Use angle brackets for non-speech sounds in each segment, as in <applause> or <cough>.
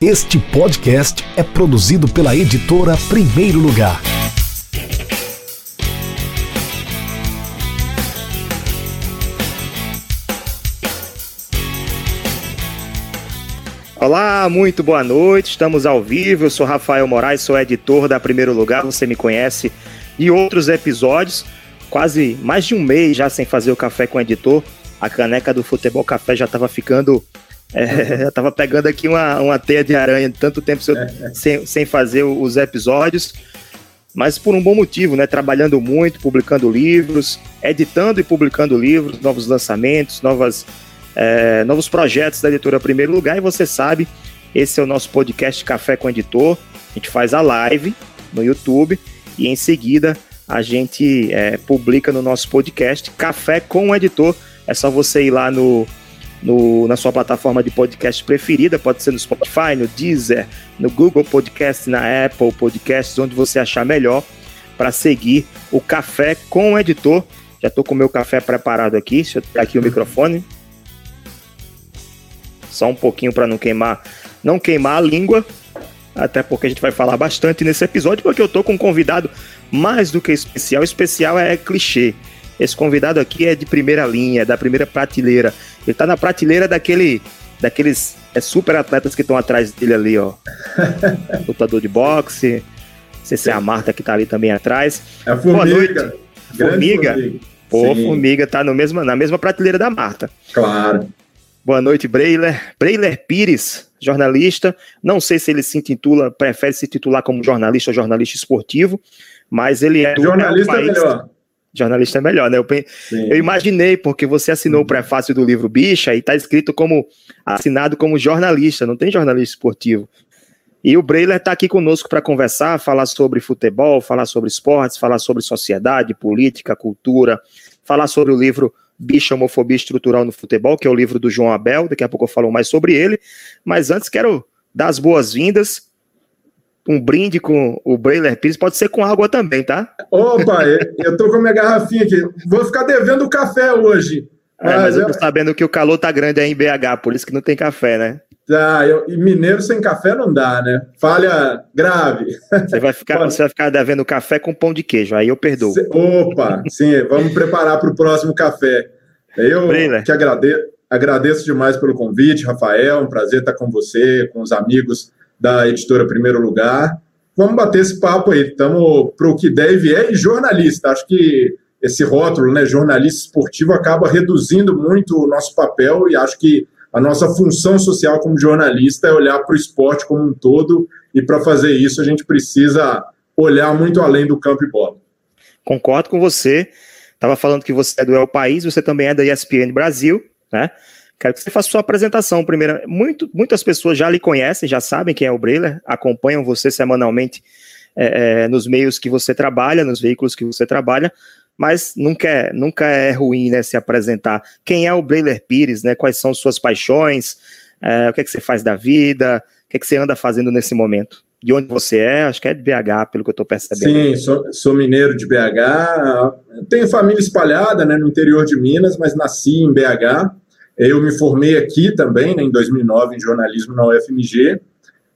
Este podcast é produzido pela editora Primeiro Lugar. Olá, muito boa noite. Estamos ao vivo. Eu sou Rafael Moraes, sou editor da Primeiro Lugar. Você me conhece de outros episódios. Quase mais de um mês já sem fazer o café com o editor. A caneca do Futebol Café já estava ficando é, <laughs> eu tava pegando aqui uma, uma teia de aranha tanto tempo sem, sem fazer os episódios, mas por um bom motivo, né? Trabalhando muito, publicando livros, editando e publicando livros, novos lançamentos, novas, é, novos projetos da editora Primeiro Lugar. E você sabe, esse é o nosso podcast Café com Editor. A gente faz a live no YouTube e em seguida a gente é, publica no nosso podcast Café com o Editor. É só você ir lá no no, na sua plataforma de podcast preferida, pode ser no Spotify, no Deezer, no Google Podcast, na Apple Podcasts, onde você achar melhor, para seguir o Café com o Editor. Já estou com o meu café preparado aqui, deixa eu tirar aqui o microfone. Só um pouquinho para não queimar, não queimar a língua, até porque a gente vai falar bastante nesse episódio, porque eu estou com um convidado mais do que especial. Especial é clichê. Esse convidado aqui é de primeira linha, da primeira prateleira. Ele tá na prateleira daquele, daqueles é, super atletas que estão atrás dele ali, ó. <laughs> Lutador de boxe. Não sei se é a Marta que tá ali também atrás. É a formiga. Boa noite. Formiga. formiga. Pô, Sim. Formiga tá no mesmo, na mesma prateleira da Marta. Claro. Boa noite, Breiler. Breiler Pires, jornalista. Não sei se ele se intitula, prefere se titular como jornalista ou jornalista esportivo, mas ele é. Jornalista é melhor jornalista é melhor, né? Eu, eu imaginei, porque você assinou uhum. o prefácio do livro Bicha e está escrito como assinado como jornalista, não tem jornalista esportivo. E o Breiler está aqui conosco para conversar, falar sobre futebol, falar sobre esportes, falar sobre sociedade, política, cultura, falar sobre o livro Bicha Homofobia Estrutural no Futebol, que é o livro do João Abel, daqui a pouco eu falo mais sobre ele. Mas antes quero dar as boas-vindas um brinde com o Brailer Pires, pode ser com água também, tá? Opa, <laughs> eu tô com a minha garrafinha aqui. Vou ficar devendo o café hoje. Mas, é, mas eu tô sabendo que o calor tá grande aí em BH, por isso que não tem café, né? Tá, eu, e mineiro sem café não dá, né? Falha grave. Você vai ficar, você vai ficar devendo café com pão de queijo, aí eu perdoo. Opa, sim, vamos preparar para o próximo café. Eu que agradeço, agradeço demais pelo convite, Rafael, um prazer estar com você, com os amigos da editora Primeiro Lugar. Vamos bater esse papo aí. Estamos para o que deve é e jornalista. Acho que esse rótulo, né, jornalista esportivo, acaba reduzindo muito o nosso papel e acho que a nossa função social como jornalista é olhar para o esporte como um todo e para fazer isso a gente precisa olhar muito além do campo e bola. Concordo com você. Estava falando que você é do El País, você também é da ESPN Brasil, né? Quero que você faça sua apresentação primeiro. Muito, muitas pessoas já lhe conhecem, já sabem quem é o Breiler, acompanham você semanalmente é, é, nos meios que você trabalha, nos veículos que você trabalha, mas nunca é, nunca é ruim né, se apresentar. Quem é o Breiler Pires, né? Quais são suas paixões? É, o que é que você faz da vida? O que é que você anda fazendo nesse momento? De onde você é? Acho que é de BH, pelo que eu estou percebendo. Sim, sou, sou, mineiro de BH. Tenho família espalhada né, no interior de Minas, mas nasci em BH. Eu me formei aqui também, né, em 2009, em jornalismo na UFMG.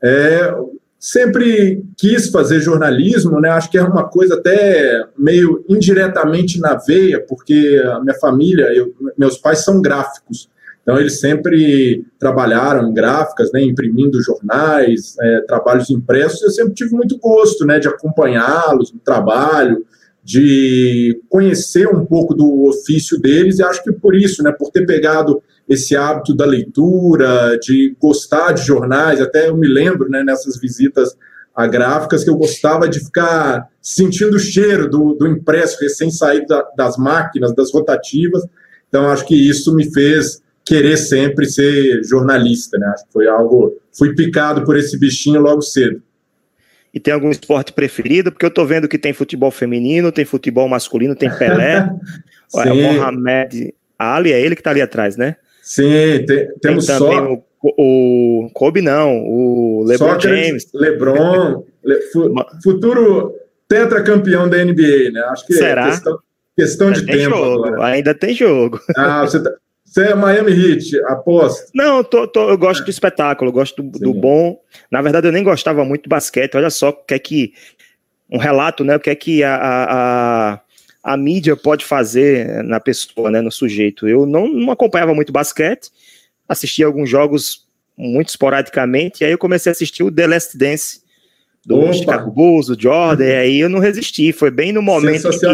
É, sempre quis fazer jornalismo, né? Acho que é uma coisa até meio indiretamente na veia, porque a minha família, eu, meus pais são gráficos, então eles sempre trabalharam em gráficas, né? Imprimindo jornais, é, trabalhos impressos. Eu sempre tive muito gosto, né? De acompanhá-los no trabalho, de conhecer um pouco do ofício deles. E acho que por isso, né? Por ter pegado esse hábito da leitura, de gostar de jornais. Até eu me lembro, né, nessas visitas a gráficas, que eu gostava de ficar sentindo o cheiro do, do impresso recém-saído da, das máquinas, das rotativas. Então, acho que isso me fez querer sempre ser jornalista, né? Acho que foi algo. Fui picado por esse bichinho logo cedo. E tem algum esporte preferido? Porque eu tô vendo que tem futebol feminino, tem futebol masculino, tem Pelé, <laughs> o Mohamed Ali, é ele que tá ali atrás, né? Sim, tem, temos tem só. O, o Kobe não, o LeBron James. LeBron, le, fu, futuro tetracampeão da NBA, né? Acho que Será? é questão, questão de tem tempo. Jogo, agora. Ainda tem jogo. Ah, você tá, Você é Miami Heat, aposto. Não, eu, tô, tô, eu gosto do espetáculo, gosto do, do, bom. Na verdade, eu nem gostava muito do basquete. Olha só o que é que. Um relato, né? O que é que a, a, a, mídia pode fazer na pessoa, né? No sujeito. Eu não, não acompanhava muito basquete, assistia alguns jogos muito esporadicamente, e aí eu comecei a assistir o The Last Dance do Opa. Chicago Bulls, do Jordan, e aí eu não resisti. Foi bem no momento que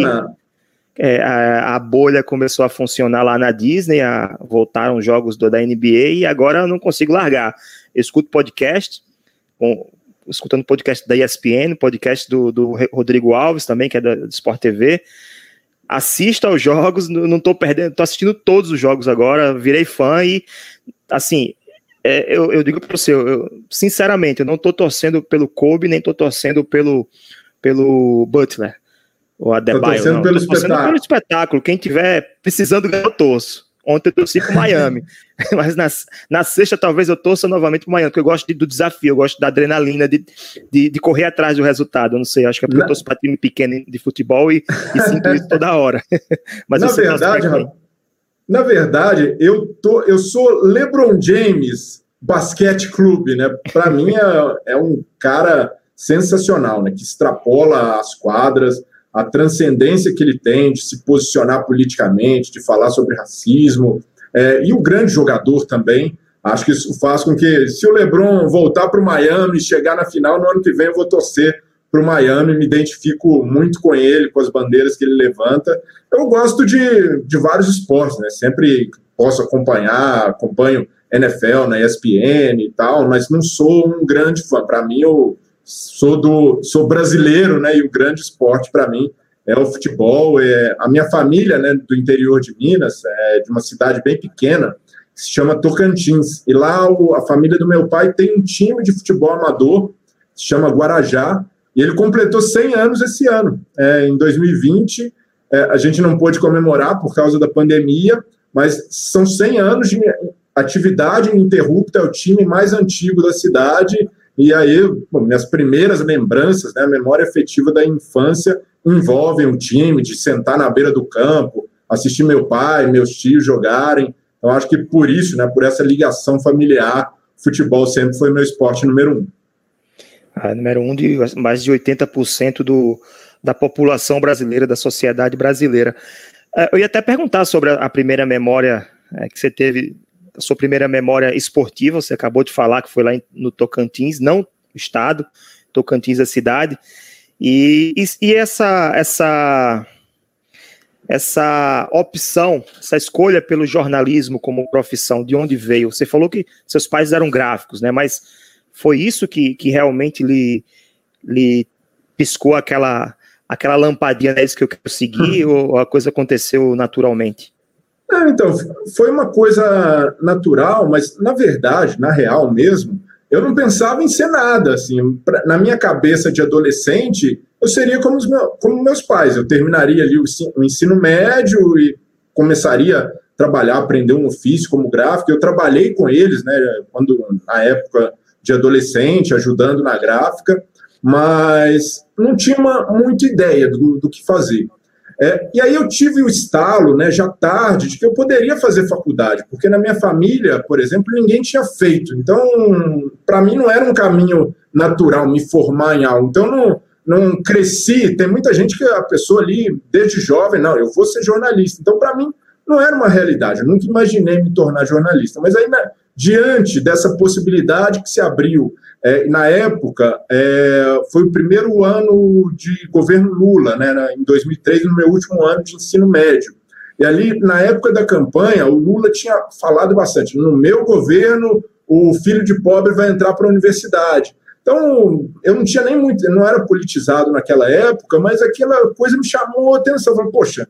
é, a, a, bolha começou a funcionar lá na Disney, a, voltaram jogos do, da NBA e agora eu não consigo largar. Eu escuto podcast, com, escutando podcast da ESPN, podcast do, do, Rodrigo Alves também, que é da, do Sport TV. Assisto aos jogos, não estou perdendo, estou assistindo todos os jogos agora, virei fã e, assim, é, eu, eu, digo para você, eu, eu, sinceramente, eu não estou torcendo pelo Kobe, nem estou torcendo pelo, pelo Butler o Adebayo. Tô não. Pelo, tô espetáculo. pelo espetáculo. Quem tiver precisando ganhar, eu torço. Ontem eu torci pro Miami. <laughs> Mas na, na sexta, talvez eu torça novamente pro Miami, porque eu gosto de, do desafio, eu gosto da adrenalina de, de, de, correr atrás do resultado. Eu não sei, acho que é porque na... eu torço pra time pequeno de futebol e, e sinto isso toda hora. <laughs> Mas na verdade, na verdade, eu, tô, eu sou LeBron James Basquete Clube, né? Para mim é, é um cara sensacional, né? Que extrapola as quadras a transcendência que ele tem de se posicionar politicamente, de falar sobre racismo, é, e o grande jogador também. Acho que isso faz com que, se o LeBron voltar para o Miami e chegar na final no ano que vem, eu vou torcer para o Miami, me identifico muito com ele, com as bandeiras que ele levanta. Eu gosto de, de vários esportes, né? Sempre posso acompanhar, acompanho NFL na ESPN e tal, mas não sou um grande fã. Para mim, eu sou do sou brasileiro, né? E o grande esporte para mim é o futebol. É, a minha família, né, do interior de Minas, é de uma cidade bem pequena, que se chama Tocantins. E lá o, a família do meu pai tem um time de futebol amador, se chama Guarajá, e ele completou 100 anos esse ano. É, em 2020, é, a gente não pôde comemorar por causa da pandemia, mas são 100 anos de atividade ininterrupta, é o time mais antigo da cidade e aí, bom, minhas primeiras lembranças, né, a memória afetiva da infância envolvem o time, de sentar na beira do campo, assistir meu pai, meus tios jogarem. Então, acho que por isso, né, por essa ligação familiar, futebol sempre foi meu esporte número um. Ah, número um de mais de 80% do, da população brasileira, da sociedade brasileira. Ah, eu ia até perguntar sobre a, primeira memória é, que você teve a sua primeira memória esportiva, você acabou de falar que foi lá no Tocantins, não estado, Tocantins a cidade. E, e, e, essa, essa, essa opção, essa escolha pelo jornalismo como profissão, de onde veio? Você falou que seus pais eram gráficos, né? Mas foi isso que, que realmente lhe, lhe piscou aquela, aquela lampadinha, é isso que eu quero seguir, <laughs> ou a coisa aconteceu naturalmente? Então, foi uma coisa natural, mas na verdade, na real mesmo, eu não pensava em ser nada. Assim, pra, na minha cabeça de adolescente, eu seria como, os meu, como meus pais. Eu terminaria ali o, o ensino médio e começaria a trabalhar, aprender um ofício como gráfico. Eu trabalhei com eles, né, quando na época de adolescente, ajudando na gráfica, mas não tinha uma, muita ideia do, do que fazer. É, e aí eu tive o estalo, né, já tarde, de que eu poderia fazer faculdade, porque na minha família, por exemplo, ninguém tinha feito. Então, para mim não era um caminho natural me formar em algo. Então, não, não cresci. Tem muita gente que a pessoa ali, desde jovem, não, eu vou ser jornalista. Então, para mim, não era uma realidade. Eu nunca imaginei me tornar jornalista. Mas aí, né, diante dessa possibilidade que se abriu é, na época, é, foi o primeiro ano de governo Lula, né, em 2003, no meu último ano de ensino médio. E ali, na época da campanha, o Lula tinha falado bastante: no meu governo, o filho de pobre vai entrar para a universidade. Então, eu não tinha nem muito, não era politizado naquela época, mas aquela coisa me chamou a atenção. Eu falei, poxa,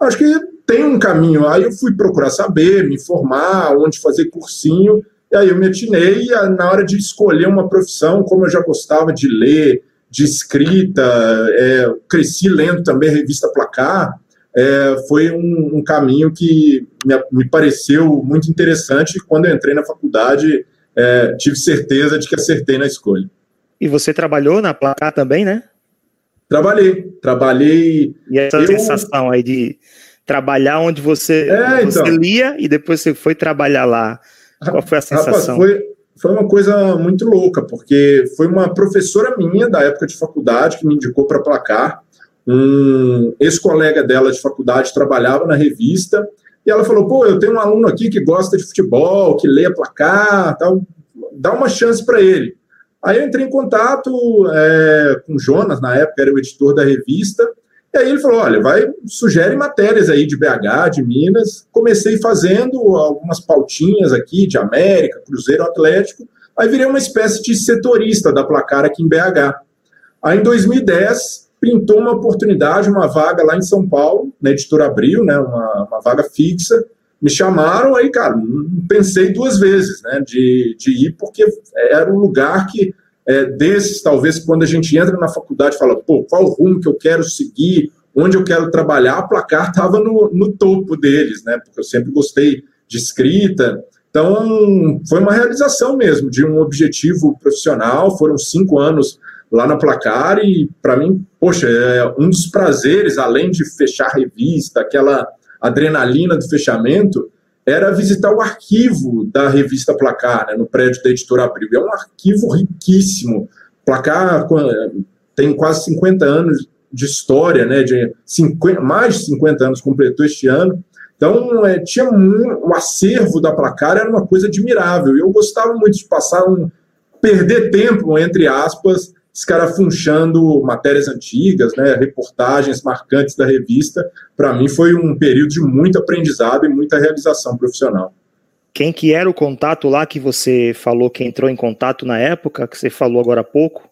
acho que tem um caminho. Aí eu fui procurar saber, me informar, onde fazer cursinho. E aí eu me atinei na hora de escolher uma profissão, como eu já gostava de ler, de escrita, é, cresci lendo também a revista Placar, é, foi um, um, caminho que me, me, pareceu muito interessante. Quando eu entrei na faculdade, é, tive certeza de que acertei na escolha. E você trabalhou na Placar também, né? Trabalhei, trabalhei. E essa eu... sensação aí de trabalhar onde você, é, você então. lia e depois você foi trabalhar lá. Qual foi a sensação? Rapaz, foi, foi uma coisa muito louca, porque foi uma professora minha da época de faculdade que me indicou para placar. Um ex-colega dela de faculdade trabalhava na revista e ela falou: pô, eu tenho um aluno aqui que gosta de futebol, que lê placar, tal, dá uma chance para ele. Aí eu entrei em contato é, com o Jonas, na época era o editor da revista, e aí ele falou: olha, vai, sugere matérias aí de BH, de Minas. Comecei fazendo algumas pautinhas aqui de América, Cruzeiro Atlético, aí virei uma espécie de setorista da placar aqui em BH. Aí em 2010 pintou uma oportunidade, uma vaga lá em São Paulo, na editora Abril, né, uma, uma vaga fixa. Me chamaram, aí, cara, pensei duas vezes, né, de, de ir, porque era um lugar que é, desses, talvez, quando a gente entra na faculdade fala, pô, qual rumo que eu quero seguir, onde eu quero trabalhar, a placar estava no, no topo deles, né? Porque eu sempre gostei de escrita. Então, foi uma realização mesmo de um objetivo profissional. Foram cinco anos lá na placar e, para mim, poxa, é um dos prazeres, além de fechar revista, aquela adrenalina do fechamento, era visitar o arquivo da revista Placar, né, no prédio da editora Abril. É um arquivo riquíssimo. Placar tem quase 50 anos de história, né, de 50, mais de 50 anos completou este ano. Então, é, tinha um, o acervo da Placar era uma coisa admirável. Eu gostava muito de passar um perder tempo, entre aspas, escarafunchando matérias antigas, né, reportagens marcantes da revista. Para mim foi um período de muito aprendizado e muita realização profissional. Quem que era o contato lá que você falou que entrou em contato na época, que você falou agora há pouco?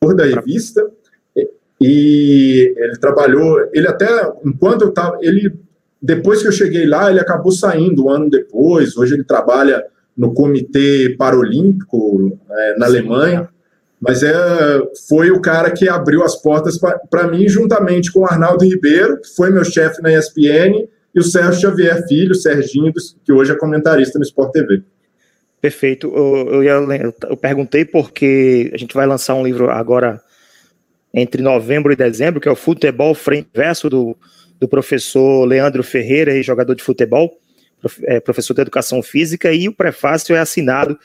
Por da revista, e ele trabalhou, ele até, enquanto eu estava, ele, depois que eu cheguei lá, ele acabou saindo um ano depois, hoje ele trabalha no Comitê Paralímpico é, na Alemanha, mas é, foi o cara que abriu as portas para mim, juntamente com o Arnaldo Ribeiro, que foi meu chefe na ESPN, e o Sérgio Xavier Filho, Serginho, que hoje é comentarista no Sport TV. Perfeito. Eu, eu, eu, perguntei porque a gente vai lançar um livro agora entre novembro e dezembro, que é o Futebol Frente Verso do, do professor Leandro Ferreira, jogador de futebol, é, professor de educação física, e o prefácio é assinado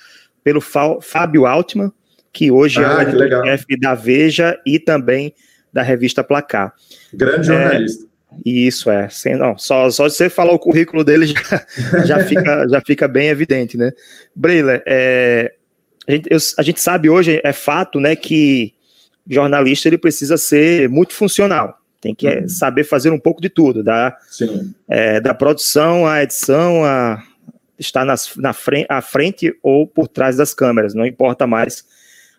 pelo Fábio Altman, que hoje ah, é o chefe da Veja e também da revista Placar. Grande jornalista. É, isso é, sem, não, só, só de você falar o currículo dele já, <laughs> já, fica, já fica bem evidente, né? Breiler, é, a, gente, eu, a gente sabe hoje, é fato, né, que jornalista ele precisa ser multifuncional, tem que uhum. saber fazer um pouco de tudo, da, é, da produção, a edição, a estar nas, na frente, à frente ou por trás das câmeras, não importa mais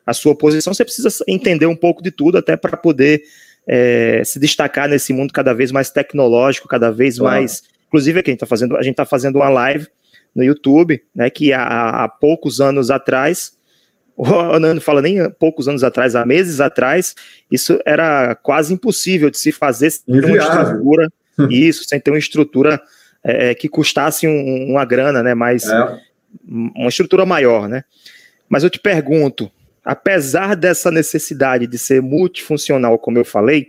a sua posição, você precisa entender um pouco de tudo até para poder é, se destacar nesse mundo cada vez mais tecnológico, cada vez claro. mais. Inclusive, aqui a gente está fazendo, a gente tá fazendo uma live no YouTube, né? Que há, há poucos anos atrás, <laughs> ou não fala nem poucos anos atrás, há meses atrás, isso era quase impossível de se fazer sem ter uma estrutura, <laughs> isso, sem ter uma estrutura é, que custasse um, uma grana, né? Mais é. uma estrutura maior, né? Mas eu te pergunto, apesar dessa necessidade de ser multifuncional, como eu falei,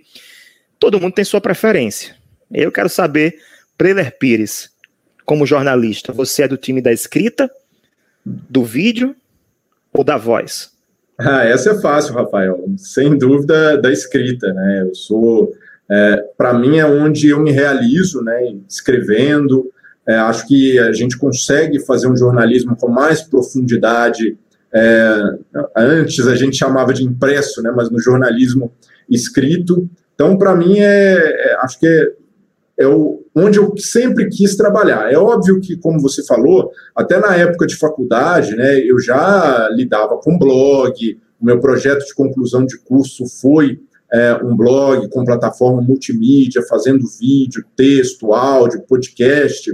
todo mundo tem sua preferência. Eu quero saber, Preler Pires, como jornalista, você é do time da escrita, do vídeo ou da voz? <laughs> Ah, essa é fácil, Rafael. Sem dúvida da escrita, né? Eu sou, é, para mim é onde eu me realizo, né? Escrevendo. É, acho que a gente consegue fazer um jornalismo com mais profundidade é, antes a gente chamava de impresso, né, mas no jornalismo escrito. Então, para mim, é, é, acho que é, é o, onde eu sempre quis trabalhar. É óbvio que, como você falou, até na época de faculdade, né, eu já lidava com blog, o meu projeto de conclusão de curso foi é, um blog com plataforma multimídia, fazendo vídeo, texto, áudio, podcast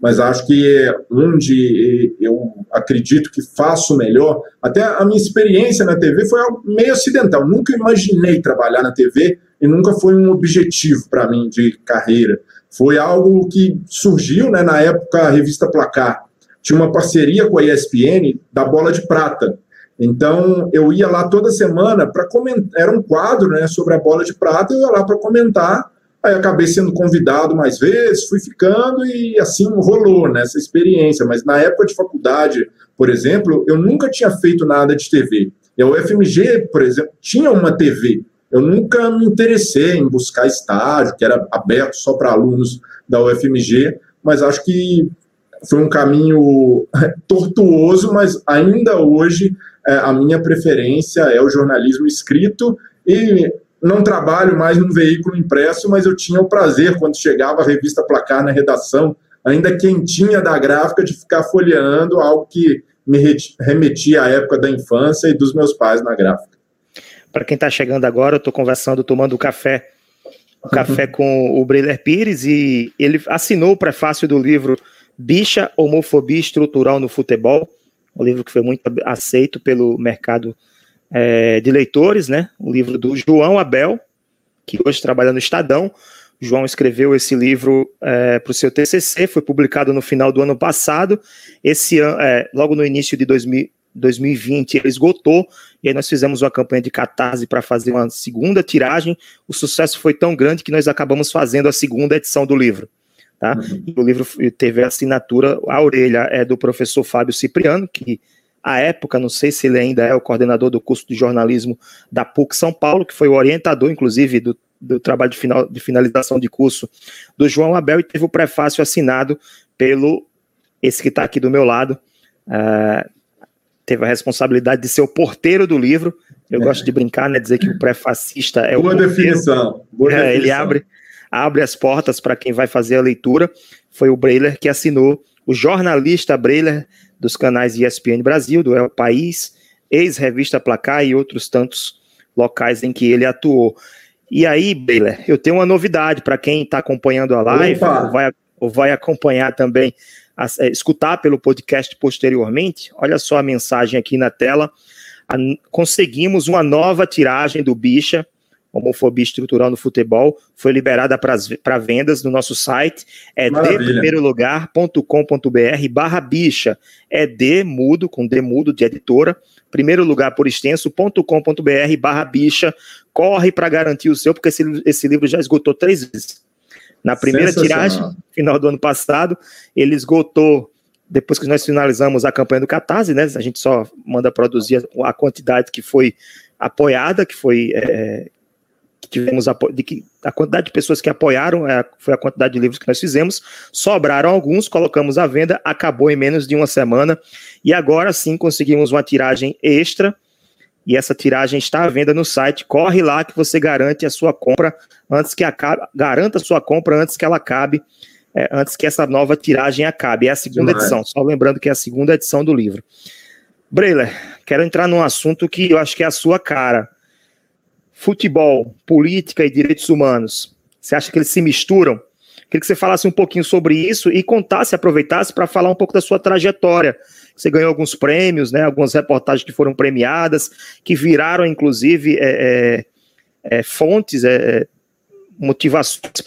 mas acho que onde eu acredito que faço melhor, até a minha experiência na TV foi meio acidental. Nunca imaginei trabalhar na TV e nunca foi um objetivo para mim de carreira. Foi algo que surgiu, né, na época a revista Placar tinha uma parceria com a ESPN da Bola de Prata. Então eu ia lá toda semana para comentar, era um quadro, né, sobre a Bola de Prata, eu ia lá para comentar Aí acabei sendo convidado mais vezes, fui ficando e assim rolou nessa né, experiência. Mas na época de faculdade, por exemplo, eu nunca tinha feito nada de TV. E a UFMG, por exemplo, tinha uma TV. Eu nunca me interessei em buscar estágio, que era aberto só para alunos da UFMG, mas acho que foi um caminho <laughs> tortuoso, mas ainda hoje é, a minha preferência é o jornalismo escrito e não trabalho mais num veículo impresso, mas eu tinha o prazer, quando chegava a revista Placar na redação, ainda quentinha da gráfica, de ficar folheando algo que me remetia à época da infância e dos meus pais na gráfica. Para quem está chegando agora, eu estou conversando, tomando café, um café com o Breiler Pires, e ele assinou o prefácio do livro Bicha, Homofobia Estrutural no Futebol, um livro que foi muito aceito pelo mercado é, de leitores, né? O livro do João Abel, que hoje trabalha no Estadão. O João escreveu esse livro é, para o seu TCC, foi publicado no final do ano passado. Esse ano, é, logo no início de 2000, 2020, ele esgotou, e aí nós fizemos uma campanha de catarse para fazer uma segunda tiragem. O sucesso foi tão grande que nós acabamos fazendo a segunda edição do livro. Tá? Uhum. o livro teve a assinatura, a orelha é do professor Fábio Cipriano, que à época, não sei se ele ainda é o coordenador do curso de jornalismo da PUC São Paulo, que foi o orientador, inclusive, do, do trabalho de, final, de finalização de curso do João Abel, e teve o prefácio assinado pelo, esse que está aqui do meu lado, uh, teve a responsabilidade de ser o porteiro do livro. Eu é. gosto de brincar, né, dizer que o prefacista é Boa o definição. Boa é, definição. Ele abre, abre as portas para quem vai fazer a leitura. Foi o Breiler que assinou, o jornalista Breiler dos canais ESPN Brasil, do El País, ex-revista Placar e outros tantos locais em que ele atuou. E aí, Beiler, eu tenho uma novidade para quem está acompanhando a live, ou vai, ou vai, acompanhar também, a, é, escutar pelo podcast posteriormente. Olha só a mensagem aqui na tela. A, conseguimos uma nova tiragem do Bicha, homofobia estrutural no futebol, foi liberada para vendas no nosso site, é de barra bicha, é de mudo, com de mudo de editora, primeiro lugar por extenso.com.br barra bicha, corre para garantir o seu, porque esse, esse livro já esgotou três vezes. Na primeira tiragem, final do ano passado, ele esgotou depois que nós finalizamos a campanha do Catarse, né, a gente só manda produzir a quantidade que foi apoiada, que foi é, tivemos de que a quantidade de pessoas que apoiaram é, foi a quantidade de livros que nós fizemos. Sobraram alguns, colocamos à venda, acabou em menos de uma semana e agora sim conseguimos uma tiragem extra. E essa tiragem está à venda no site. Corre lá que você garante a sua compra antes que acabe, garanta a sua compra antes que ela acabe, é, antes que essa nova tiragem acabe. É a segunda Demais. edição, só lembrando que é a segunda edição do livro. Breiler, quero entrar num assunto que eu acho que é a sua cara futebol, política e direitos humanos? Você acha que eles se misturam? Queria que você falasse um pouquinho sobre isso e contasse, aproveitasse para falar um pouco da sua trajetória. Você ganhou alguns prêmios, né, algumas reportagens que foram premiadas, que viraram, inclusive, é, é, é, fontes, é, motivações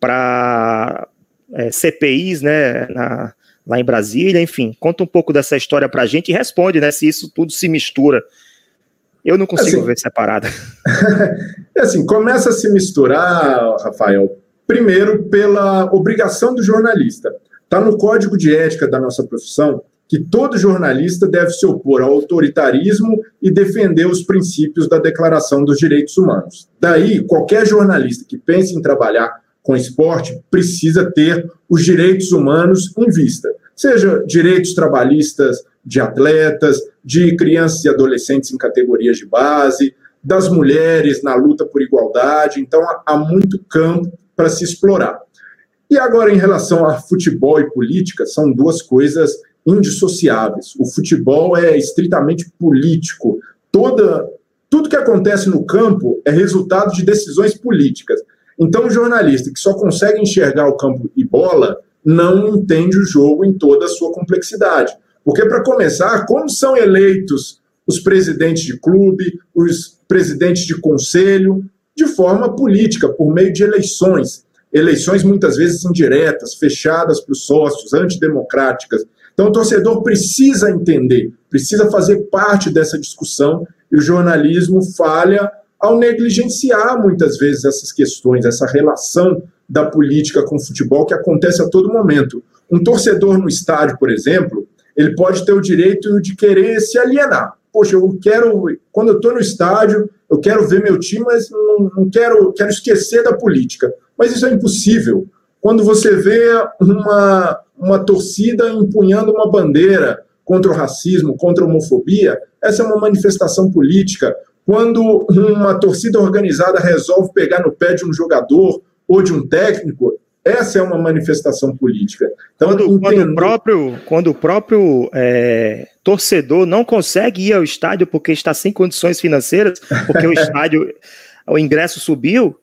para é, CPIs né, na, lá em Brasília. Enfim, conta um pouco dessa história para a gente e responde né, se isso tudo se mistura eu não consigo assim, ver separada. <laughs> é assim, começa a se misturar, Rafael, primeiro pela obrigação do jornalista. Está no código de ética da nossa profissão que todo jornalista deve se opor ao autoritarismo e defender os princípios da Declaração dos Direitos Humanos. Daí, qualquer jornalista que pense em trabalhar com esporte precisa ter os direitos humanos em vista, seja direitos trabalhistas de atletas, de crianças e adolescentes em categorias de base, das mulheres na luta por igualdade. Então, há muito campo para se explorar. E agora, em relação a futebol e política, são duas coisas indissociáveis. O futebol é estritamente político. Toda, tudo que acontece no campo é resultado de decisões políticas. Então, o jornalista que só consegue enxergar o campo e bola não entende o jogo em toda a sua complexidade. Porque, para começar, como são eleitos os presidentes de clube, os presidentes de conselho, de forma política, por meio de eleições. Eleições muitas vezes indiretas, fechadas para os sócios, antidemocráticas. Então, o torcedor precisa entender, precisa fazer parte dessa discussão, e o jornalismo falha ao negligenciar muitas vezes essas questões, essa relação da política com o futebol que acontece a todo momento. Um torcedor no estádio, por exemplo, ele pode ter o direito de querer se alienar. Poxa, eu quero, quando eu estou no estádio, eu quero ver meu time, mas não, não quero, quero esquecer da política. Mas isso é impossível. Quando você vê uma, uma torcida empunhando uma bandeira contra o racismo, contra a homofobia, essa é uma manifestação política. Quando uma torcida organizada resolve pegar no pé de um jogador ou de um técnico, essa é uma manifestação política. Então, quando, entendo... quando o próprio, quando o próprio é, torcedor não consegue ir ao estádio porque está sem condições financeiras, porque o <laughs> estádio, o ingresso subiu,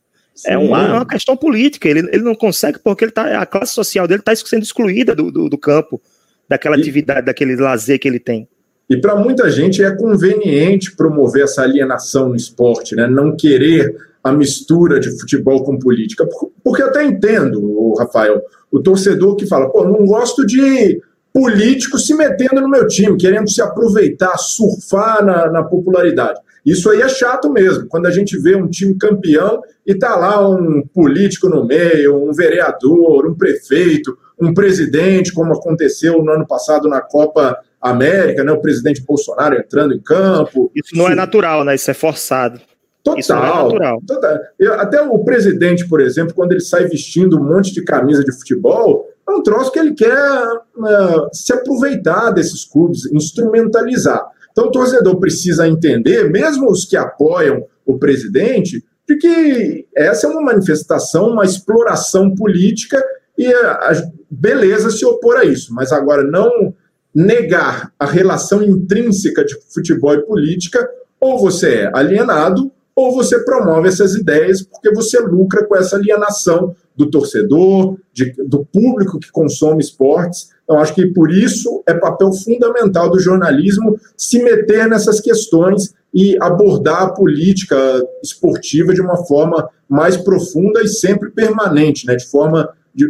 é uma, é uma, questão política. Ele, ele não consegue porque ele tá, a classe social dele está sendo excluída do, do, do campo, daquela e, atividade, daquele lazer que ele tem. E para muita gente é conveniente promover essa alienação no esporte, né? não querer a mistura de futebol com política. Porque eu até entendo, Rafael, o torcedor que fala, pô, não gosto de político se metendo no meu time, querendo se aproveitar, surfar na, na popularidade. Isso aí é chato mesmo, quando a gente vê um time campeão e tá lá um político no meio, um vereador, um prefeito, um presidente, como aconteceu no ano passado na Copa América, né? O presidente Bolsonaro entrando em campo. Isso não é natural, né? Isso é forçado. Total. É. Total. Eu, até o presidente, por exemplo, quando ele sai vestindo um monte de camisa de futebol, é um troço que ele quer uh, se aproveitar desses clubes, instrumentalizar. Então o torcedor precisa entender, mesmo os que apoiam o presidente, de que essa é uma manifestação, uma exploração política e a beleza se opor a isso. Mas agora não negar a relação intrínseca de futebol e política, ou você é alienado, ou você promove essas ideias porque você lucra com essa alienação do torcedor, de, do público que consome esportes. Então, acho que por isso é papel fundamental do jornalismo se meter nessas questões e abordar a política esportiva de uma forma mais profunda e sempre permanente, né, de forma de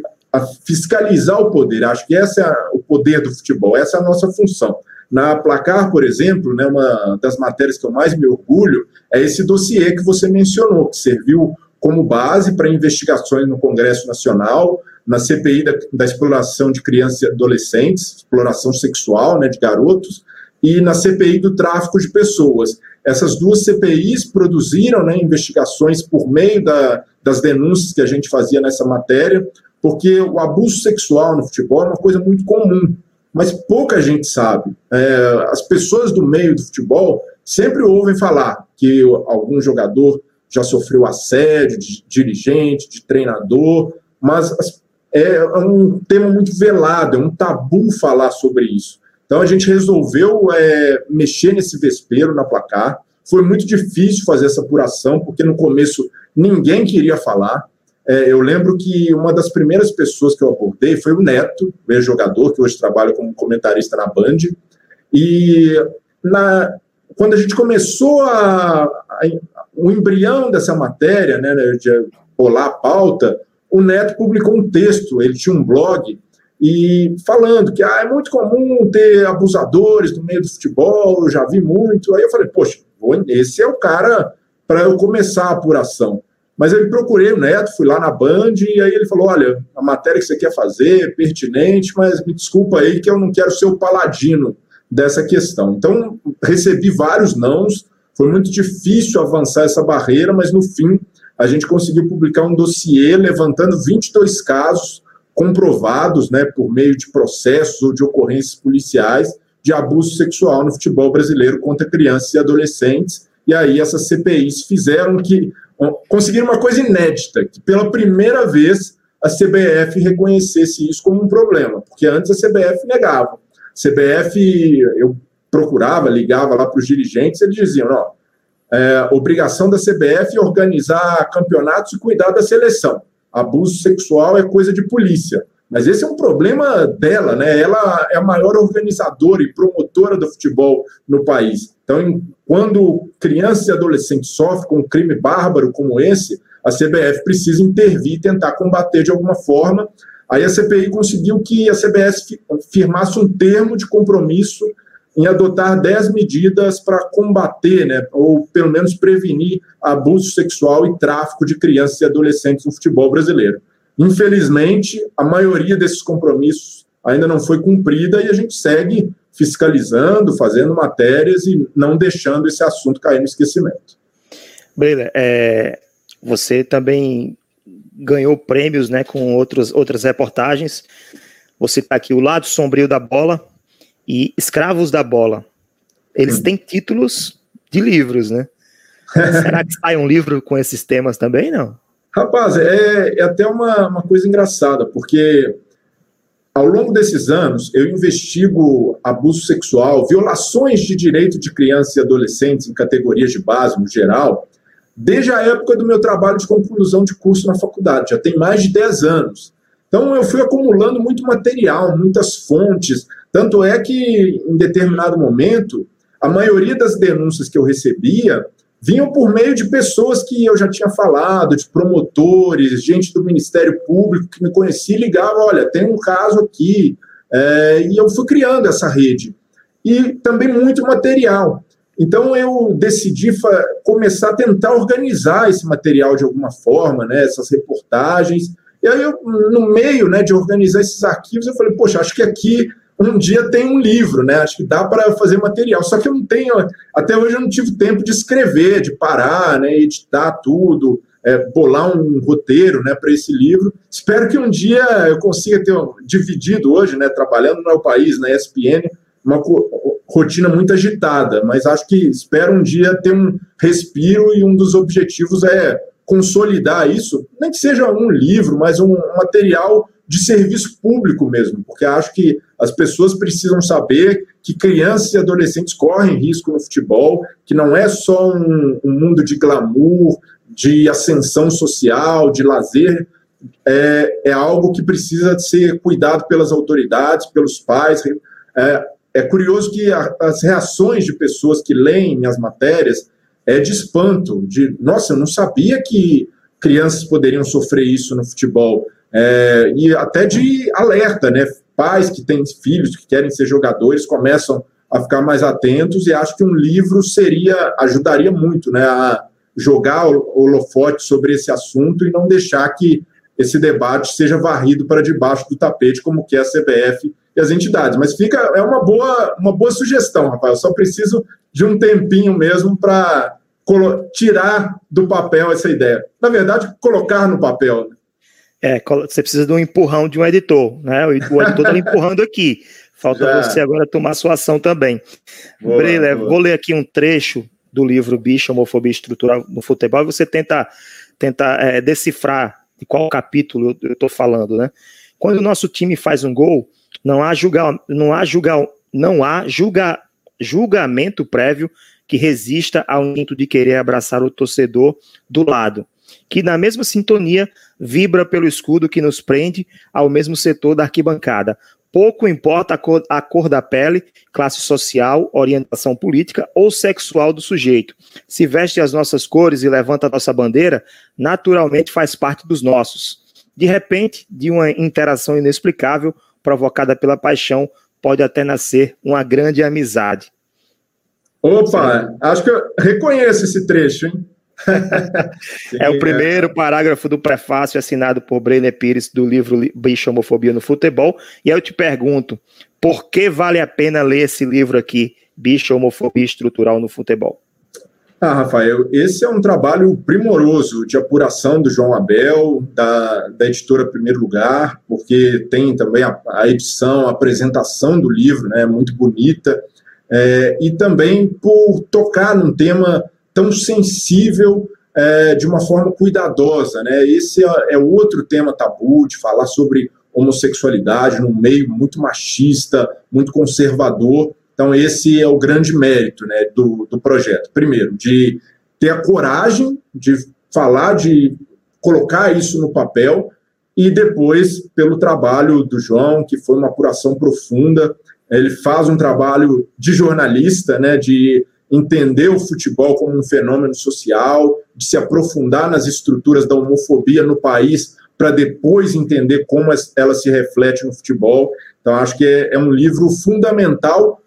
fiscalizar o poder. Acho que esse é o poder do futebol, essa é a nossa função. Na Placar, por exemplo, né, uma das matérias que eu mais me orgulho é esse dossiê que você mencionou, que serviu como base para investigações no Congresso Nacional, na CPI da, da exploração de crianças e adolescentes, exploração sexual né, de garotos, e na CPI do tráfico de pessoas. Essas duas CPIs produziram né, investigações por meio da, das denúncias que a gente fazia nessa matéria, porque o abuso sexual no futebol é uma coisa muito comum, mas pouca gente sabe. É, as pessoas do meio do futebol sempre ouvem falar que algum jogador já sofreu assédio de dirigente, de treinador, mas é um tema muito velado, é um tabu falar sobre isso. Então a gente resolveu é, mexer nesse vespeiro na placar. Foi muito difícil fazer essa apuração, porque no começo ninguém queria falar. É, eu lembro que uma das primeiras pessoas que eu abordei foi o Neto, meu jogador que hoje trabalha como comentarista na Band. E na, quando a gente começou a, a, o embrião dessa matéria, né, de rolar a pauta, o Neto publicou um texto, ele tinha um blog, e falando que ah, é muito comum ter abusadores no meio do futebol, eu já vi muito. Aí eu falei, poxa, esse é o cara para eu começar a apuração. Mas eu procurei o Neto, fui lá na Band, e aí ele falou: olha, a matéria que você quer fazer é pertinente, mas me desculpa aí que eu não quero ser o paladino dessa questão. Então, recebi vários nãos, foi muito difícil avançar essa barreira, mas no fim a gente conseguiu publicar um dossiê levantando 22 casos comprovados, né, por meio de processos ou de ocorrências policiais de abuso sexual no futebol brasileiro contra crianças e adolescentes. E aí essas CPIs fizeram que conseguiram uma coisa inédita, que pela primeira vez a CBF reconhecesse isso como um problema, porque antes a CBF negava. A CBF, eu procurava, ligava lá para os dirigentes, eles diziam, ó, é, obrigação da CBF organizar campeonatos e cuidar da seleção. Abuso sexual é coisa de polícia. Mas esse é um problema dela, né? Ela é a maior organizadora e promotora do futebol no país. Então, quando crianças e adolescentes sofrem com um crime bárbaro como esse, a CBF precisa intervir e tentar combater de alguma forma. Aí a CPI conseguiu que a CBF firmasse um termo de compromisso em adotar 10 medidas para combater, né, ou pelo menos prevenir abuso sexual e tráfico de crianças e adolescentes no futebol brasileiro. Infelizmente, a maioria desses compromissos ainda não foi cumprida e a gente segue fiscalizando, fazendo matérias e não deixando esse assunto cair no esquecimento. Breila, é, você também ganhou prêmios né, com outros, outras reportagens. Você está aqui, O Lado Sombrio da Bola e Escravos da Bola. Eles hum. têm títulos de livros, né? <laughs> Será que sai um livro com esses temas também, não? Rapaz, é, é até uma, uma coisa engraçada, porque ao longo desses anos, eu investigo abuso sexual, violações de direito de crianças e adolescentes em categorias de base, no geral, desde a época do meu trabalho de conclusão de curso na faculdade, já tem mais de 10 anos. Então, eu fui acumulando muito material, muitas fontes. Tanto é que, em determinado momento, a maioria das denúncias que eu recebia vinham por meio de pessoas que eu já tinha falado, de promotores, gente do Ministério Público que me conhecia e ligava: olha, tem um caso aqui. É, e eu fui criando essa rede. E também muito material. Então eu decidi começar a tentar organizar esse material de alguma forma, né, essas reportagens. E aí, eu, no meio né, de organizar esses arquivos, eu falei, poxa, acho que aqui um dia tem um livro, né? Acho que dá para fazer material. Só que eu não tenho, até hoje eu não tive tempo de escrever, de parar, né? Editar tudo, é, bolar um roteiro, né? Para esse livro. Espero que um dia eu consiga ter dividido hoje, né? Trabalhando no meu país, na ESPN, uma rotina muito agitada. Mas acho que espero um dia ter um respiro e um dos objetivos é consolidar isso, nem que seja um livro, mas um material de serviço público mesmo, porque acho que as pessoas precisam saber que crianças e adolescentes correm risco no futebol, que não é só um, um mundo de glamour, de ascensão social, de lazer, é, é, algo que precisa ser cuidado pelas autoridades, pelos pais. É, é curioso que a, as reações de pessoas que leem as matérias é de espanto, de nossa, eu não sabia que crianças poderiam sofrer isso no futebol é, e até de alerta, né? Pais que têm filhos que querem ser jogadores começam a ficar mais atentos e acho que um livro seria ajudaria muito, né, a jogar o holofote sobre esse assunto e não deixar que esse debate seja varrido para debaixo do tapete como que é a CBF e as entidades. Mas fica é uma boa uma boa sugestão, rapaz. Eu só preciso de um tempinho mesmo para tirar do papel essa ideia. Na verdade, colocar no papel. Né? É, você precisa de um empurrão de um editor, né? O editor está empurrando aqui. Falta Já. você agora tomar sua ação também. Boa, Breler, boa. vou ler aqui um trecho do livro Bicho, Homofobia Estrutural no Futebol, e você tenta, tenta é, decifrar de qual capítulo eu estou falando, né? Quando o nosso time faz um gol, não há, julga, não há, julga, não há julga, julgamento prévio que resista ao instinto de querer abraçar o torcedor do lado que na mesma sintonia vibra pelo escudo que nos prende ao mesmo setor da arquibancada. Pouco importa a cor, a cor, da pele, classe social, orientação política ou sexual do sujeito. Se veste as nossas cores e levanta a nossa bandeira, naturalmente faz parte dos nossos. De repente, de uma interação inexplicável provocada pela paixão, pode até nascer uma grande amizade. Opa, acho que eu reconheço esse trecho, hein? <laughs> é o primeiro parágrafo do prefácio assinado por Brenner Pires do livro Bicho Homofobia no Futebol. E eu te pergunto, por que vale a pena ler esse livro aqui, Bicho Homofobia Estrutural no Futebol? Ah, Rafael, esse é um trabalho primoroso de apuração do João Abel, da, da editora Primeiro Lugar, porque tem também a, a edição, a apresentação do livro, né, muito bonita, é, e também por tocar num tema tão sensível é, de uma forma cuidadosa. Né? Esse é, é outro tema tabu de falar sobre homossexualidade num meio muito machista, muito conservador. Então, esse é o grande mérito né, do, do projeto. Primeiro, de ter a coragem de falar, de colocar isso no papel, e depois, pelo trabalho do João, que foi uma apuração profunda. Ele faz um trabalho de jornalista, né, de entender o futebol como um fenômeno social, de se aprofundar nas estruturas da homofobia no país, para depois entender como ela se reflete no futebol. Então, acho que é, é um livro fundamental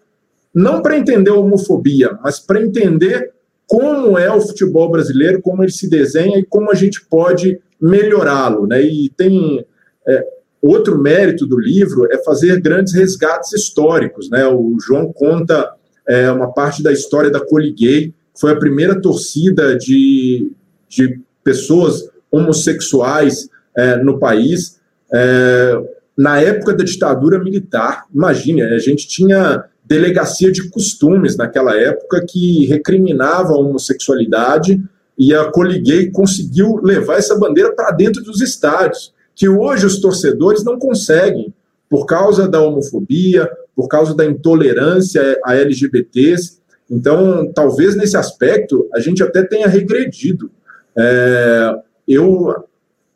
não para entender a homofobia, mas para entender como é o futebol brasileiro, como ele se desenha e como a gente pode melhorá-lo. Né? E tem é, outro mérito do livro é fazer grandes resgates históricos. Né? O João conta é, uma parte da história da Coliguei, foi a primeira torcida de, de pessoas homossexuais é, no país. É, na época da ditadura militar, imagine, a gente tinha delegacia de costumes naquela época que recriminava a homossexualidade e a Coliguei conseguiu levar essa bandeira para dentro dos estádios, que hoje os torcedores não conseguem, por causa da homofobia, por causa da intolerância a LGBTs. Então, talvez nesse aspecto a gente até tenha regredido. É, eu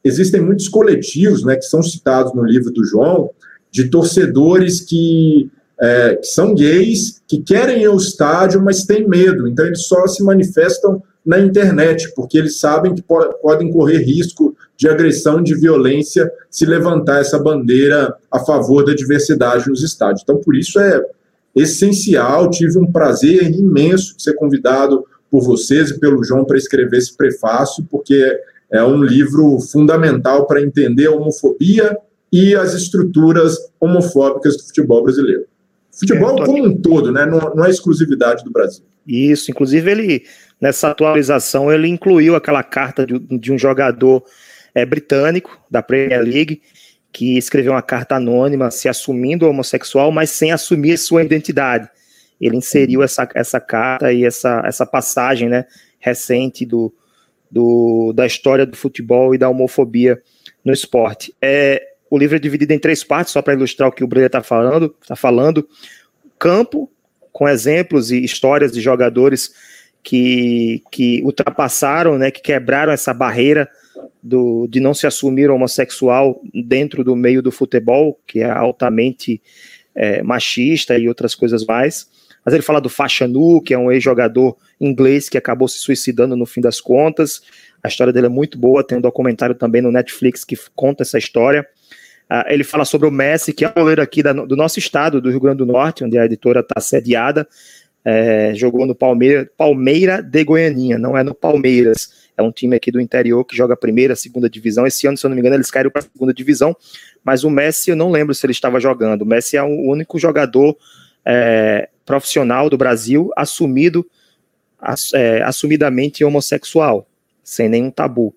existem muitos coletivos, né, que são citados no livro do João, de torcedores que é, que são gays, que querem ir ao estádio, mas têm medo. Então, eles só se manifestam na internet, porque eles sabem que po podem correr risco de agressão, de violência, se levantar essa bandeira a favor da diversidade nos estádios. Então, por isso é essencial. Tive um prazer imenso de ser convidado por vocês e pelo João para escrever esse prefácio, porque é um livro fundamental para entender a homofobia e as estruturas homofóbicas do futebol brasileiro. Futebol é, como um todo, né? Não, não é exclusividade do Brasil. Isso, inclusive ele, nessa atualização, ele incluiu aquela carta de, de um jogador é, britânico da Premier League, que escreveu uma carta anônima se assumindo homossexual, mas sem assumir sua identidade. Ele inseriu essa, essa carta e essa, essa passagem né, recente do, do, da história do futebol e da homofobia no esporte. É, o livro é dividido em três partes, só para ilustrar o que o Breyer está falando. Tá falando. Campo, com exemplos e histórias de jogadores que, que ultrapassaram, né, que quebraram essa barreira do, de não se assumir homossexual dentro do meio do futebol, que é altamente é, machista e outras coisas mais. Mas ele fala do Fashanu, que é um ex-jogador inglês que acabou se suicidando no fim das contas. A história dele é muito boa, tem um documentário também no Netflix que conta essa história. Uh, ele fala sobre o Messi, que é o goleiro aqui da, do nosso estado, do Rio Grande do Norte, onde a editora está sediada. É, jogou no Palmeira, Palmeira de Goianinha, não é no Palmeiras. É um time aqui do interior que joga a primeira, segunda divisão. Esse ano, se eu não me engano, eles caíram para a segunda divisão. Mas o Messi, eu não lembro se ele estava jogando. O Messi é o único jogador é, profissional do Brasil assumido, é, assumidamente homossexual, sem nenhum tabu.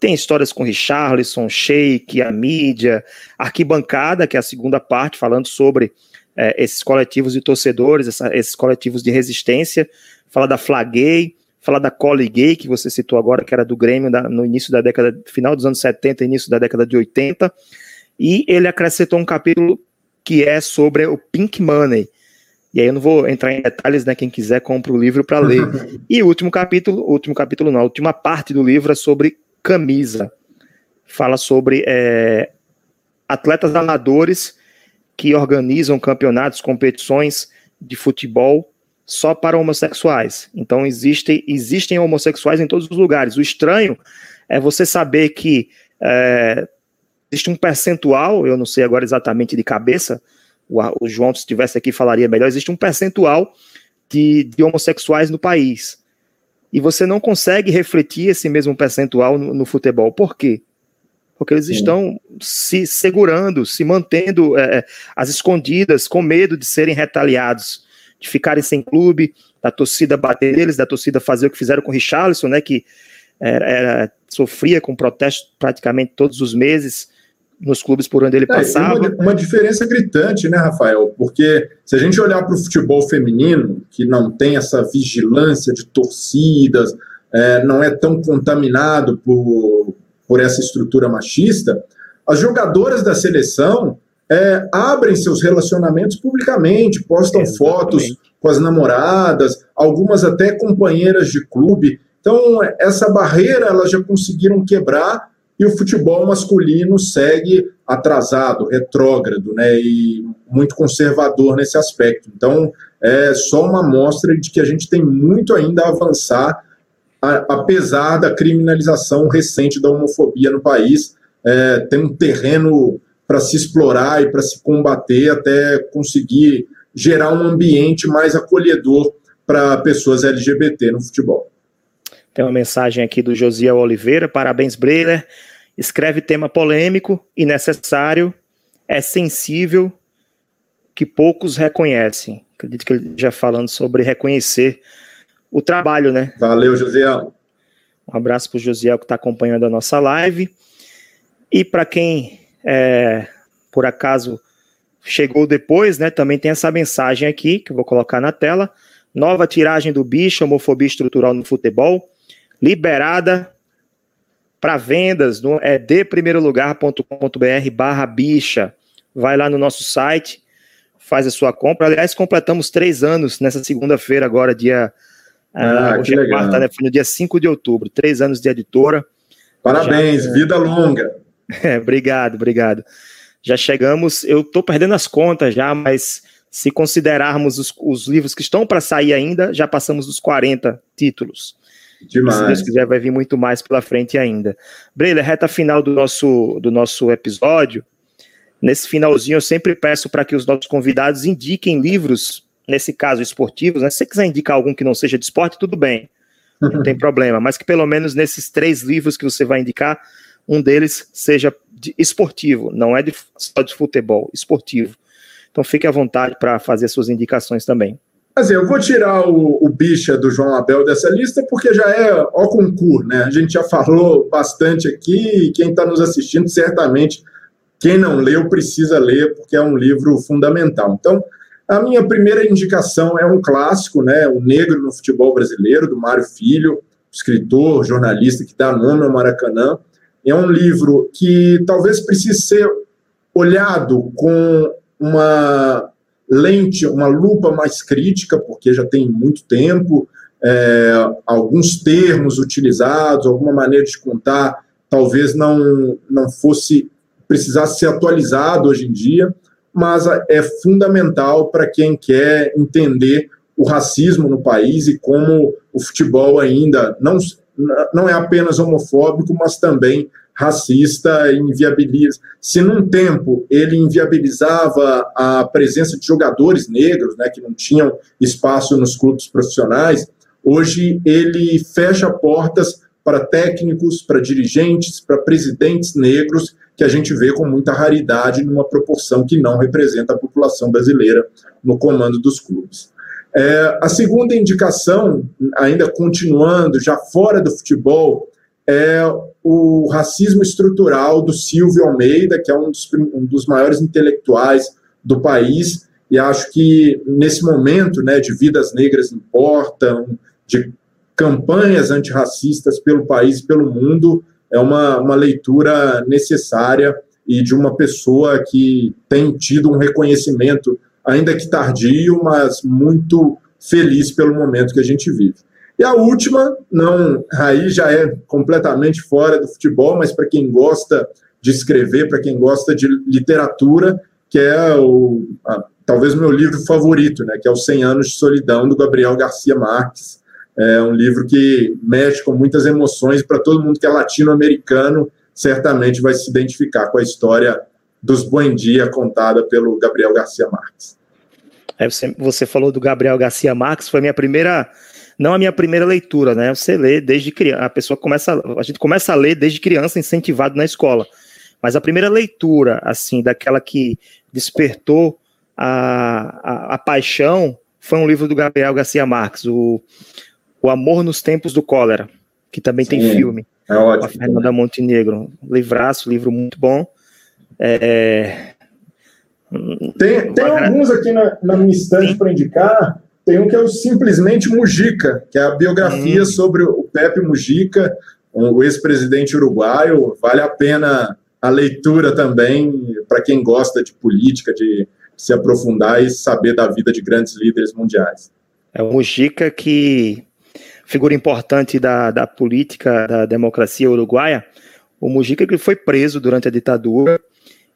Tem histórias com Richarlison, Sheik, a mídia, Arquibancada, que é a segunda parte, falando sobre é, esses coletivos de torcedores, essa, esses coletivos de resistência. Fala da Flaguei, fala da Cole Gay, que você citou agora, que era do Grêmio da, no início da década, final dos anos 70, início da década de 80. E ele acrescentou um capítulo que é sobre o Pink Money. E aí eu não vou entrar em detalhes, né? Quem quiser compra o livro para ler. <laughs> e o último capítulo, último capítulo não, a última parte do livro é sobre camisa. Fala sobre é, atletas amadores que organizam campeonatos, competições de futebol só para homossexuais. Então existem, existem homossexuais em todos os lugares. O estranho é você saber que é, existe um percentual, eu não sei agora exatamente de cabeça, o, o João, se estivesse aqui, falaria melhor, existe um percentual de, de homossexuais no país e você não consegue refletir esse mesmo percentual no, no futebol. Por quê? Porque eles Sim. estão se segurando, se mantendo é, é, às escondidas, com medo de serem retaliados, de ficarem sem clube, da torcida bater neles, da torcida fazer o que fizeram com o Richarlison, né, que era, era, sofria com protestos praticamente todos os meses, nos clubes por onde ele é, passava. Uma, uma, diferença gritante, né, Rafael? Porque se a gente olhar para o futebol feminino, que não tem essa vigilância de torcidas, é, não é tão contaminado por, por essa estrutura machista, as jogadoras da seleção é, abrem seus relacionamentos publicamente, postam Exatamente. fotos com as namoradas, algumas até companheiras de clube. Então, essa barreira elas já conseguiram quebrar e o futebol masculino segue atrasado, retrógrado, né, e muito conservador nesse aspecto. Então, é só uma amostra de que a gente tem muito ainda a avançar, apesar da criminalização recente da homofobia no país. É, tem um terreno para se explorar e para se combater até conseguir gerar um ambiente mais acolhedor para pessoas LGBT no futebol. Tem uma mensagem aqui do Josiel Oliveira. Parabéns, Breler. Escreve tema polêmico e necessário, é sensível, que poucos reconhecem. Acredito que ele já falando sobre reconhecer o trabalho, né? Valeu, Josiel. Um abraço para o Josiel que está acompanhando a nossa live. E para quem, é, por acaso, chegou depois, né? Também tem essa mensagem aqui que eu vou colocar na tela. Nova tiragem do bicho, homofobia estrutural no futebol, liberada para vendas no é deprimeirolugar.com.br barra bicha. Vai lá no nosso site, faz a sua compra. Aliás, completamos três anos nessa segunda-feira, agora, dia. Ah, hoje é quarta, né? Foi no dia 5 de outubro. Três anos de editora. Parabéns, Já, vida longa. <laughs> É, obrigado, obrigado. Já chegamos, eu estou perdendo as contas já, mas se considerarmos os, os livros que estão para sair ainda, já passamos dos 40 títulos. Demais. Se Deus quiser, vai vir muito mais pela frente ainda. Breiler, reta final do nosso, do nosso episódio. Nesse finalzinho, eu sempre peço para que os nossos convidados indiquem livros, nesse caso esportivos. Né? Se você quiser indicar algum que não seja de esporte, tudo bem, não tem <laughs> problema. Mas que pelo menos nesses três livros que você vai indicar, um deles seja de esportivo, não é de, só de futebol, esportivo. Então fique à vontade para fazer suas indicações também. Assim, eu vou tirar o, o bicha do João Abel dessa lista, porque já é o concurso, né? A gente já falou bastante aqui, e quem está nos assistindo, certamente, quem não leu, precisa ler, porque é um livro fundamental. Então, a minha primeira indicação é um clássico, né? O Negro no Futebol Brasileiro, do Mário Filho, escritor, jornalista que dá nome ao Maracanã. É um livro que talvez precise ser olhado com uma lente, uma lupa mais crítica, porque já tem muito tempo, é, alguns termos utilizados, alguma maneira de contar, talvez não, não fosse precisasse ser atualizado hoje em dia, mas é fundamental para quem quer entender o racismo no país e como o futebol ainda não, não é apenas homofóbico, mas também racista e inviabiliza. Se num tempo ele inviabilizava a presença de jogadores negros, né, que não tinham espaço nos clubes profissionais, hoje ele fecha portas para técnicos, para dirigentes, para presidentes negros, que a gente vê com muita raridade numa proporção que não representa a população brasileira no comando dos clubes. É, a segunda indicação, ainda continuando, já fora do futebol, é o racismo estrutural do Silvio Almeida, que é um dos, um dos maiores intelectuais do país, e acho que nesse momento né, de vidas negras importam, de campanhas antirracistas pelo país e pelo mundo, é uma, uma leitura necessária e de uma pessoa que tem tido um reconhecimento, ainda que tardio, mas muito feliz pelo momento que a gente vive. E a última, não, aí já é completamente fora do futebol, mas para quem gosta de escrever, para quem gosta de literatura, que é o, a, talvez meu livro favorito, né, que é o 100 anos de solidão do Gabriel Garcia Marques. É um livro que mexe com muitas emoções para todo mundo que é latino-americano, certamente vai se identificar com a história dos Buendia contada pelo Gabriel Garcia Marques. É, você, você falou do Gabriel Garcia Marques, foi a minha primeira não a minha primeira leitura, né? Você lê desde criança, a pessoa começa, a gente começa a ler desde criança, incentivado na escola. Mas a primeira leitura, assim, daquela que despertou a, a, a paixão, foi um livro do Gabriel Garcia Marques, o, o Amor nos Tempos do Cólera, que também Sim, tem filme. É ótimo. A Fernanda Montenegro. Livraço, livro muito bom. É... Tem, tem alguns aqui na, na minha estante para indicar. Tem um que é o Simplesmente Mujica, que é a biografia hum. sobre o Pepe Mujica, o ex-presidente uruguaio. Vale a pena a leitura também para quem gosta de política, de se aprofundar e saber da vida de grandes líderes mundiais. É o Mujica que figura importante da, da política da democracia uruguaia. O Mujica que foi preso durante a ditadura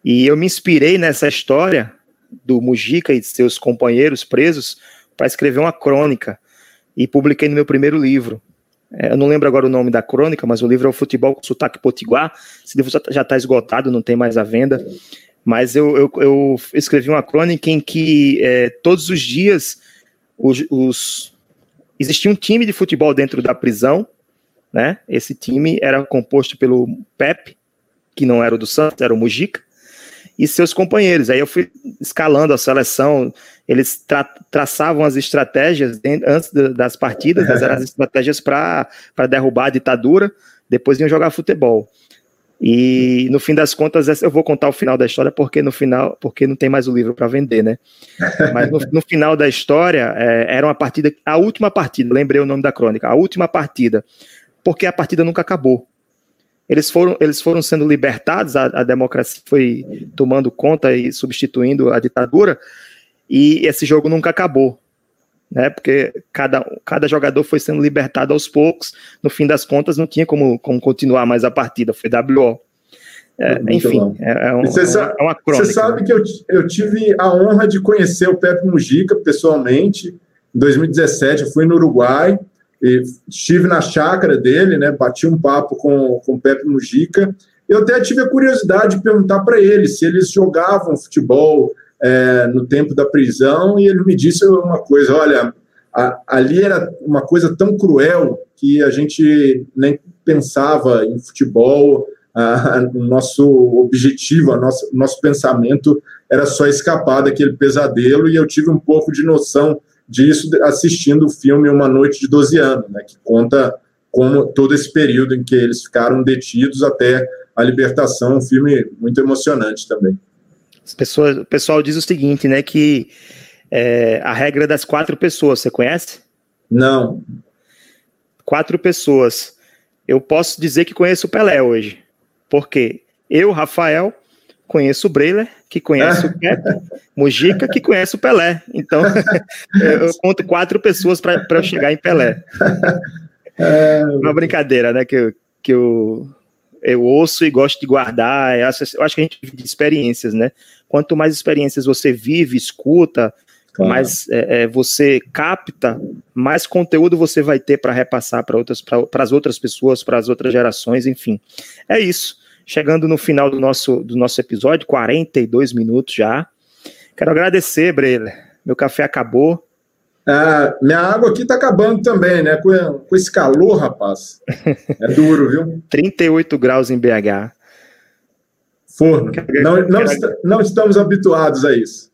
e eu me inspirei nessa história do Mujica e de seus companheiros presos para escrever uma crônica e publiquei no meu primeiro livro. É, eu não lembro agora o nome da crônica, mas o livro é o Futebol com Sotaque Potiguar. Esse livro já está esgotado, não tem mais à venda. Mas eu, eu, eu escrevi uma crônica em que é, todos os dias os, os, existia um time de futebol dentro da prisão, né? Esse time era composto pelo Pepe, que não era o do Santos, era o Mujica, e seus companheiros. Aí eu fui escalando a seleção, eles tra traçavam as estratégias antes das partidas, eram as estratégias para derrubar a ditadura, depois iam jogar futebol. E no fim das contas, eu vou contar o final da história porque no final, porque não tem mais o livro para vender, né? <laughs> Mas no, no final da história, é, era uma partida, a última partida, lembrei o nome da crônica, a última partida, porque a partida nunca acabou. Eles foram, eles foram sendo libertados, a, a democracia foi tomando conta e substituindo a ditadura, e esse jogo nunca acabou né? Porque cada, cada jogador foi sendo libertado aos poucos. No fim das contas, não tinha como, como continuar mais a partida, foi WO. É, enfim, é, é, um, você sabe, é uma crônica. Você sabe né? que eu, eu tive a honra de conhecer o Pepe Mujica pessoalmente. Em 2017, eu fui no Uruguai, e estive na chácara dele, né? Bati um papo com, com o Pepe Mujica. Eu até tive a curiosidade de perguntar para ele se eles jogavam futebol, é, no tempo da prisão e ele me disse uma coisa: olha, a, ali era uma coisa tão cruel que a gente nem pensava em futebol. A, o nosso objetivo, a nosso, nosso pensamento era só escapar daquele pesadelo, e eu tive um pouco de noção disso assistindo o filme Uma Noite de 12 Anos, né, que conta como todo esse período em que eles ficaram detidos até a libertação, um filme muito emocionante também. As pessoas, o pessoal diz o seguinte, né? Que é, a regra das quatro pessoas, você conhece? Não. Quatro pessoas. Eu posso dizer que conheço o Pelé hoje. Porque eu, Rafael, conheço o Breiler, que conhece o Pepe, Mujica, que conhece o Pelé. Então, <laughs> eu conto quatro pessoas para eu chegar em Pelé. <laughs> É... Uma brincadeira, né? Que, que eu, eu ouço e gosto de guardar. Eu acho, eu acho que a gente vive de experiências, né? Quanto mais experiências você vive, escuta, claro. mais é, é, você capta, mais conteúdo você vai ter para repassar para outras, para as outras pessoas, para as outras gerações, enfim. É isso. Chegando no final do nosso, do nosso episódio, 42 minutos já. Quero agradecer, Breler. Meu café acabou. Ah, minha água aqui está acabando também, né? Com, com esse calor, rapaz. É duro, viu? <laughs> 38 graus em BH forno. Não, não, não estamos habituados a isso.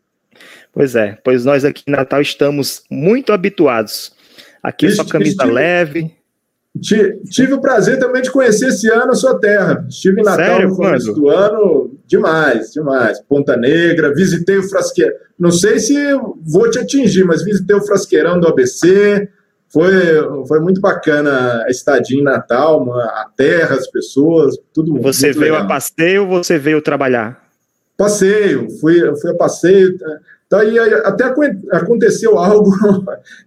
Pois é, pois nós aqui em Natal estamos muito habituados. Aqui só camisa leve. Tive o prazer também de conhecer esse ano a sua terra. Estive em Natal Sério? no começo do ano, demais, demais. Ponta Negra, visitei o frasqueirão. Não sei se vou te atingir, mas visitei o frasqueirão do ABC, foi, foi muito bacana a estadia em Natal, a terra, as pessoas, tudo Você veio legal. a passeio ou você veio trabalhar? Passeio, fui, fui a passeio. Aí, até aconteceu <laughs> algo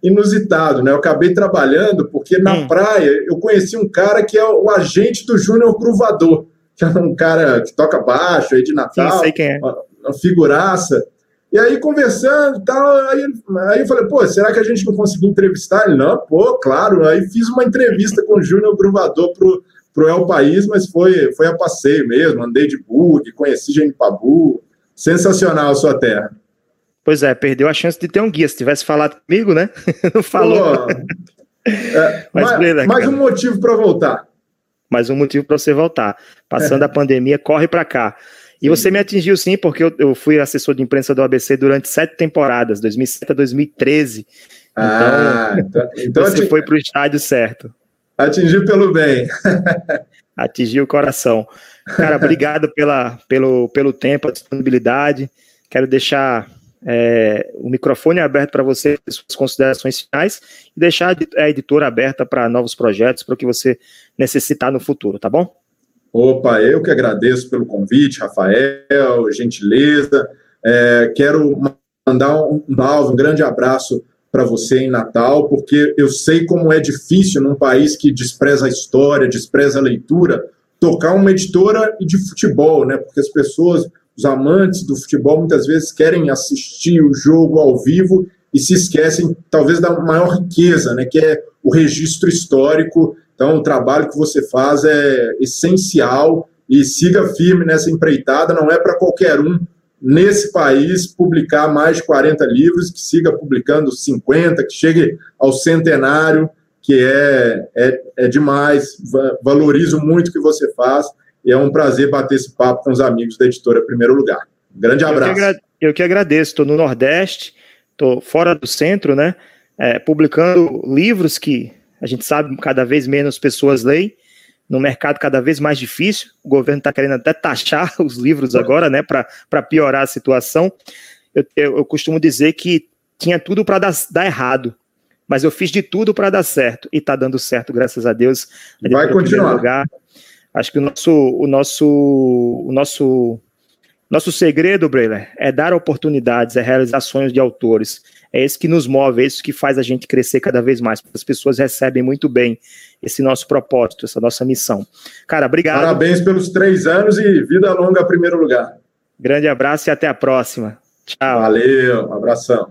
inusitado, né? Eu acabei trabalhando porque na hum. praia eu conheci um cara que é o agente do Júnior Gruvador, que é um cara que toca baixo aí de Natal, Sim, é. uma, uma figuraça. E aí, conversando e tal, aí, aí eu falei, pô, será que a gente não conseguiu entrevistar ele? Não, pô, claro. Aí fiz uma entrevista com o Júnior Gruvador pro, pro El País, mas foi, foi a passeio mesmo, andei de bug, conheci Pabu. Sensacional a sua terra. Pois é, perdeu a chance de ter um guia. Se tivesse falado comigo, né? <laughs> não falou. É, <laughs> mas, mais, mais um motivo para voltar. Mais um motivo para você voltar. Passando é. a pandemia, corre para cá. E você me atingiu sim, porque eu, eu, fui assessor de imprensa do ABC durante sete temporadas, 2007 a 2013. Ah, então, então, <laughs> então você foi para o estádio certo. Atingiu pelo bem. Atingiu o coração. Cara, obrigado pela, pelo, pelo tempo, a disponibilidade. Quero deixar é, o microfone aberto para você, suas considerações finais, e deixar a editora aberta para novos projetos, para o que você necessitar no futuro, tá bom? Opa, eu que agradeço pelo convite, Rafael, gentileza. É, quero mandar um, um, um grande abraço para você em Natal, porque eu sei como é difícil num país que despreza a história, despreza a leitura, tocar uma editora de futebol, né? Porque as pessoas, os amantes do futebol, muitas vezes querem assistir o jogo ao vivo e se esquecem, talvez, da maior riqueza, né? Que é o registro histórico então, o trabalho que você faz é essencial e siga firme nessa empreitada. Não é para qualquer um nesse país publicar mais de 40 livros, que siga publicando 50, que chegue ao centenário, que é, é, é demais. Valorizo muito o que você faz e é um prazer bater esse papo com os amigos da editora Primeiro Lugar. grande abraço. Eu que, eu que agradeço. Estou no Nordeste, estou fora do centro, né? É, publicando livros que a gente sabe cada vez menos pessoas leem no mercado cada vez mais difícil. O governo está querendo até taxar <laughs> os livros agora, né, para piorar a situação. Eu, eu, eu, costumo dizer que tinha tudo para dar, dar, errado, mas eu fiz de tudo para dar certo e está dando certo, graças a Deus. Vai continuar. Lugar. Acho que o nosso, o nosso, o nosso, nosso segredo, Breiler, é dar oportunidades, é realizar sonhos de autores. É isso que nos move, é isso que faz a gente crescer cada vez mais. As pessoas recebem muito bem esse nosso propósito, essa nossa missão. Cara, obrigado. Parabéns pelos três anos e vida longa, primeiro lugar. Grande abraço e até a próxima. Tchau. Valeu, um abração.